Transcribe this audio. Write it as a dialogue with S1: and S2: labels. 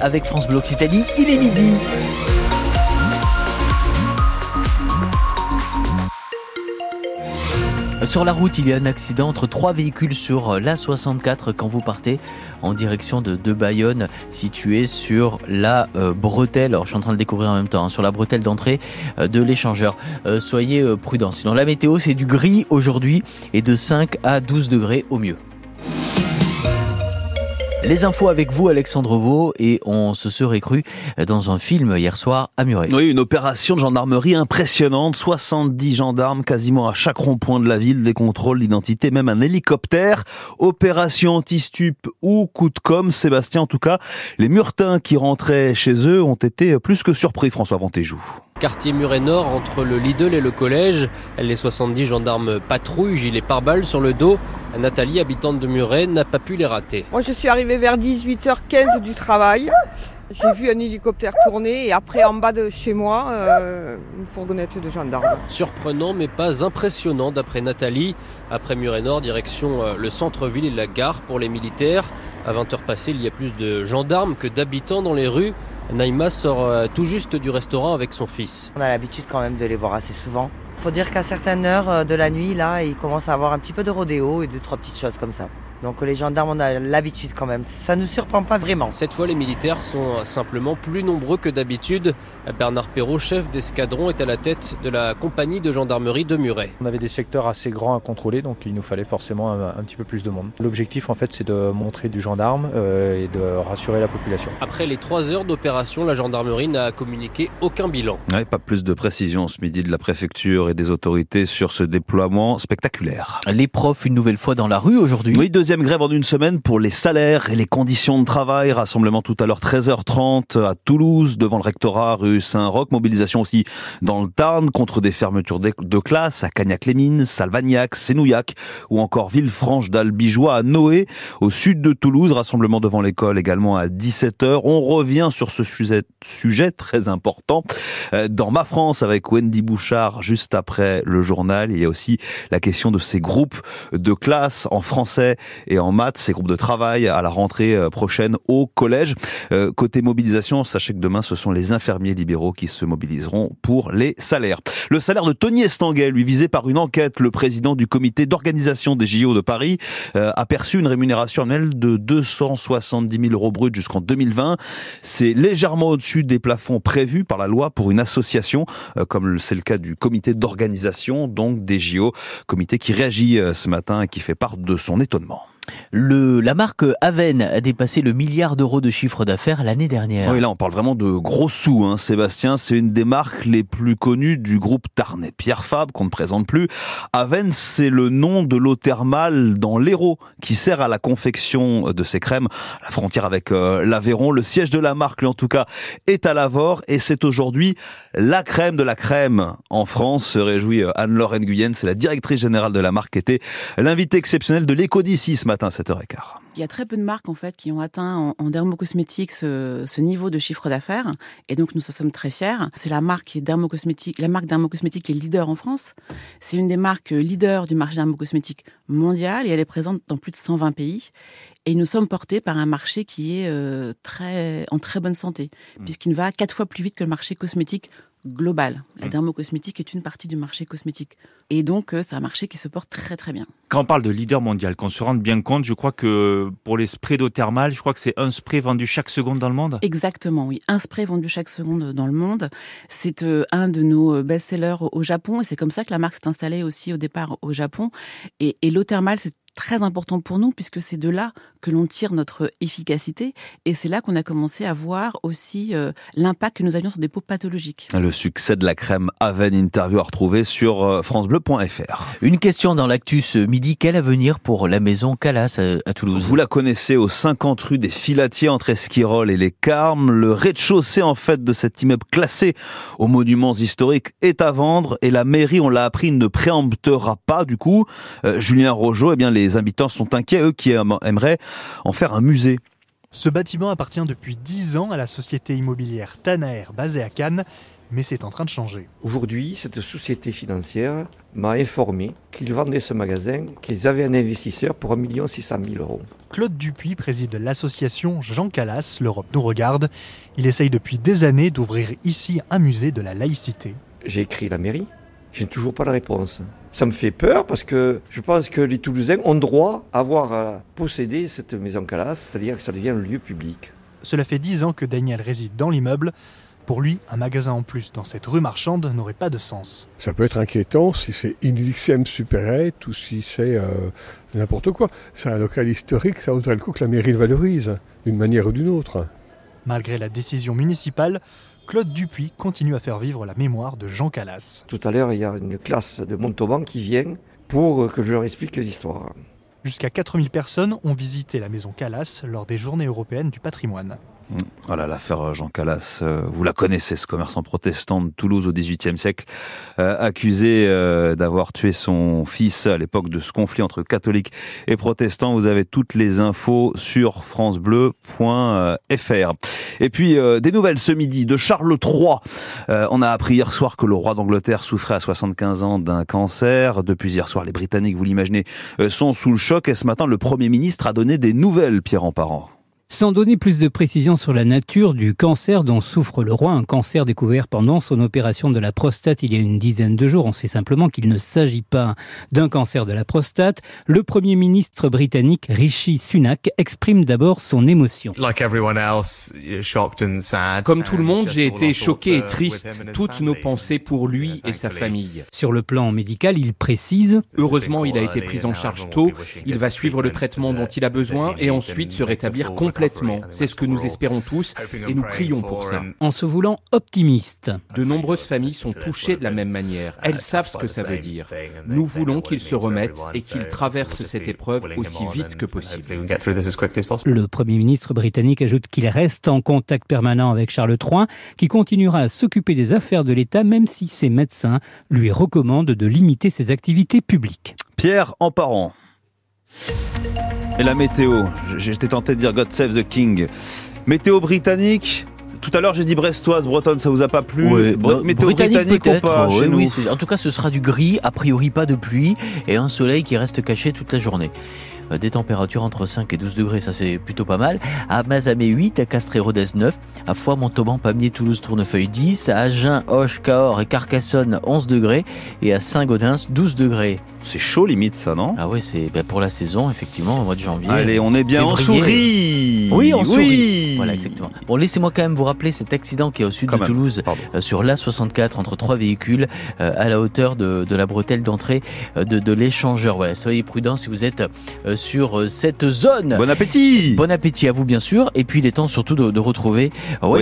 S1: avec France Bleu Occitanie. Il est midi. Sur la route, il y a un accident entre trois véhicules sur l'A64 quand vous partez en direction de, Bayonne, situé sur la euh, bretelle. Alors, je suis en train de découvrir en même temps, hein, sur la bretelle d'entrée euh, de l'échangeur. Euh, soyez prudents. Sinon, la météo, c'est du gris aujourd'hui et de 5 à 12 degrés au mieux. Les infos avec vous, Alexandre Vaux, et on se serait cru dans un film hier soir à Muret.
S2: Oui, une opération de gendarmerie impressionnante. 70 gendarmes quasiment à chaque rond-point de la ville, des contrôles d'identité, même un hélicoptère. Opération anti-stup ou coup de com. Sébastien, en tout cas, les Murtins qui rentraient chez eux ont été plus que surpris, François Ventéjou.
S3: Quartier Muret Nord entre le Lidl et le collège. Les 70 gendarmes patrouillent, gilet pare-balles sur le dos. Nathalie, habitante de Muret, n'a pas pu les rater.
S4: Moi, je suis arrivée vers 18h15 du travail. J'ai vu un hélicoptère tourner et après, en bas de chez moi, euh, une fourgonnette de gendarmes.
S3: Surprenant mais pas impressionnant d'après Nathalie. Après Muret Nord, direction euh, le centre-ville et la gare pour les militaires. À 20h passées, il y a plus de gendarmes que d'habitants dans les rues. Naïma sort euh, tout juste du restaurant avec son fils.
S5: On a l'habitude quand même de les voir assez souvent. Faut dire qu'à certaines heures euh, de la nuit, là, ils commencent à avoir un petit peu de rodéo et deux, trois petites choses comme ça. Donc les gendarmes, on a l'habitude quand même. Ça ne nous surprend pas vraiment.
S3: Cette fois, les militaires sont simplement plus nombreux que d'habitude. Bernard Perrault, chef d'escadron, est à la tête de la compagnie de gendarmerie de Muret.
S6: On avait des secteurs assez grands à contrôler, donc il nous fallait forcément un, un petit peu plus de monde. L'objectif, en fait, c'est de montrer du gendarme euh, et de rassurer la population.
S3: Après les trois heures d'opération, la gendarmerie n'a communiqué aucun bilan.
S2: Ouais, pas plus de précision ce midi de la préfecture et des autorités sur ce déploiement spectaculaire.
S1: Les profs, une nouvelle fois dans la rue aujourd'hui.
S2: Oui, deuxième grève en une semaine pour les salaires et les conditions de travail. Rassemblement tout à l'heure 13h30 à Toulouse devant le rectorat rue Saint-Roch. Mobilisation aussi dans le Tarn contre des fermetures de classes à Cagnac-les-Mines, Salvagnac, Sénouillac ou encore Villefranche d'Albigeois à Noé au sud de Toulouse. Rassemblement devant l'école également à 17h. On revient sur ce sujet, sujet très important euh, dans Ma France avec Wendy Bouchard juste après le journal. Il y a aussi la question de ces groupes de classe en français et en maths, ces groupes de travail à la rentrée euh, prochaine au collège. Euh, côté mobilisation, sachez que demain, ce sont les infirmiers libéraux qui se mobiliseront pour les salaires. Le salaire de Tony Estanguet, lui visé par une enquête, le président du comité d'organisation des JO de Paris euh, a perçu une rémunération annuelle de 270 000 euros bruts jusqu'en 2020. C'est légèrement au-dessus des plafonds prévus par la loi pour une association, euh, comme c'est le cas du comité d'organisation donc des JO, comité qui réagit euh, ce matin et qui fait part de son étonnement.
S1: Le, la marque Aven a dépassé le milliard d'euros de chiffre d'affaires l'année dernière.
S2: Oui, là, on parle vraiment de gros sous, hein, Sébastien. C'est une des marques les plus connues du groupe Tarnet. Pierre Fabre, qu'on ne présente plus. Aven, c'est le nom de l'eau thermale dans l'Hérault, qui sert à la confection de ces crèmes. La frontière avec euh, l'Aveyron, le siège de la marque, lui, en tout cas, est à Lavore. Et c'est aujourd'hui la crème de la crème en France, se réjouit euh, Anne-Laure Nguyen. C'est la directrice générale de la marque, qui était l'invité exceptionnel de l'éco ce matin à 7h15.
S7: Il y a très peu de marques en fait qui ont atteint en, en dermocosmétique ce, ce, niveau de chiffre d'affaires et donc nous en sommes très fiers. C'est la marque dermocosmétique, la marque dermocosmétique qui est leader en France. C'est une des marques leaders du marché dermocosmétique mondial et elle est présente dans plus de 120 pays. Et nous sommes portés par un marché qui est euh, très en très bonne santé mmh. puisqu'il va quatre fois plus vite que le marché cosmétique global. La mmh. dermocosmétique est une partie du marché cosmétique. Et donc, c'est un marché qui se porte très très bien.
S8: Quand on parle de leader mondial, qu'on se rende bien compte, je crois que pour les sprays d'eau thermale, je crois que c'est un spray vendu chaque seconde dans le monde
S7: Exactement, oui. Un spray vendu chaque seconde dans le monde. C'est euh, un de nos best-sellers au Japon et c'est comme ça que la marque s'est installée aussi au départ au Japon. Et, et l'eau thermale, c'est très important pour nous puisque c'est de là que l'on tire notre efficacité et c'est là qu'on a commencé à voir aussi euh, l'impact que nous avions sur des peaux pathologiques.
S2: Le succès de la crème Aven interview à retrouver sur euh, francebleu.fr.
S1: Une question dans l'actus midi, quel avenir pour la maison Calas à, à, Toulouse?
S2: Vous la connaissez au 50 rue des Filatiers entre Esquirol et les Carmes. Le rez-de-chaussée en fait de cet immeuble classé aux monuments historiques est à vendre et la mairie, on l'a appris, ne préemptera pas du coup. Euh, Julien Rojo, eh bien les habitants sont inquiets, eux qui aimeraient en faire un musée.
S9: Ce bâtiment appartient depuis 10 ans à la société immobilière Tanaer basée à Cannes. mais c'est en train de changer.
S10: Aujourd'hui, cette société financière m'a informé qu'ils vendaient ce magasin, qu'ils avaient un investisseur pour 1 600 000 euros.
S9: Claude Dupuis préside l'association Jean Calas, l'Europe nous regarde. Il essaye depuis des années d'ouvrir ici un musée de la laïcité.
S10: J'ai écrit la mairie, j'ai toujours pas la réponse. Ça me fait peur parce que je pense que les Toulousains ont droit à avoir à posséder cette maison Calas, c'est-à-dire que ça devient un lieu public.
S9: Cela fait dix ans que Daniel réside dans l'immeuble. Pour lui, un magasin en plus dans cette rue marchande n'aurait pas de sens.
S11: Ça peut être inquiétant si c'est Inlixem Supérette ou si c'est euh, n'importe quoi. C'est un local historique, ça vaudrait le coup que la mairie le valorise, d'une manière ou d'une autre.
S9: Malgré la décision municipale, Claude Dupuis continue à faire vivre la mémoire de Jean Calas.
S10: Tout à l'heure, il y a une classe de Montauban qui vient pour que je leur explique l'histoire.
S9: Jusqu'à 4000 personnes ont visité la maison Calas lors des journées européennes du patrimoine.
S2: Voilà l'affaire Jean Calas. euh, Vous la connaissez, ce commerçant protestant de Toulouse au XVIIIe siècle, euh, accusé euh, d'avoir tué son fils à l'époque de ce conflit entre catholiques et protestants. Vous avez toutes les infos sur francebleu.fr. Et puis euh, des nouvelles ce midi de Charles III. Euh, on a appris hier soir que le roi d'Angleterre souffrait à 75 ans d'un cancer. Depuis hier soir, les Britanniques, vous l'imaginez, euh, sont sous le choc. Et ce matin, le Premier ministre a donné des nouvelles, Pierre en parent.
S12: Sans donner plus de précisions sur la nature du cancer dont souffre le roi, un cancer découvert pendant son opération de la prostate il y a une dizaine de jours, on sait simplement qu'il ne s'agit pas d'un cancer de la prostate, le Premier ministre britannique Rishi Sunak exprime d'abord son émotion.
S13: Comme tout le monde, j'ai été choqué et triste. Toutes nos pensées pour lui et sa famille.
S12: Sur le plan médical, il précise
S13: Heureusement, il a été pris en charge tôt. Il va suivre le traitement dont il a besoin et ensuite se rétablir complètement. C'est ce que nous espérons tous et nous prions pour ça.
S12: en se voulant optimiste.
S13: De nombreuses familles sont touchées de la même manière. Elles savent ce que ça veut dire. Nous voulons qu'il se remette et qu'il traverse cette épreuve aussi vite que possible.
S12: Le Premier ministre britannique ajoute qu'il reste en contact permanent avec Charles III, qui continuera à s'occuper des affaires de l'État même si ses médecins lui recommandent de limiter ses activités publiques.
S2: Pierre en parent. Et la météo, j'étais tenté de dire God Save the King. Météo britannique, tout à l'heure j'ai dit brestoise, bretonne, ça vous a pas plu
S1: Ouais,
S2: Bre- Météo
S1: britannique,
S2: britannique ou pas
S1: oui,
S2: chez nous
S1: oui, c'est- en tout cas, ce sera du gris, a priori pas de pluie, et un soleil qui reste caché toute la journée. Des températures entre 5 et 12 degrés, ça c'est plutôt pas mal. À Mazamet 8, à Castres-Rodez 9, à Foix, Montauban, Pamiers, Toulouse, Tournefeuille 10, à Agen, Hoche, Cahors et Carcassonne 11 degrés, et à Saint-Gaudens 12 degrés.
S2: C'est chaud limite ça, non?
S1: Ah oui, c'est ben, pour la saison, effectivement, au mois de janvier.
S2: Allez, on est bien, on
S1: Février.
S2: sourit
S1: Oui, on
S2: Oui.
S1: sourit. Voilà, exactement. Bon, laissez-moi quand même vous rappeler cet accident qui est au sud
S2: Quand
S1: de
S2: même,
S1: Toulouse, euh, sur l'A64, entre trois véhicules, euh, à la hauteur de, de la bretelle d'entrée euh, de, de l'échangeur. Voilà, soyez prudents si vous êtes sur euh, cette zone.
S2: Bon appétit
S1: Bon appétit à vous, bien sûr. Et puis, il est temps surtout de, de retrouver... ouais,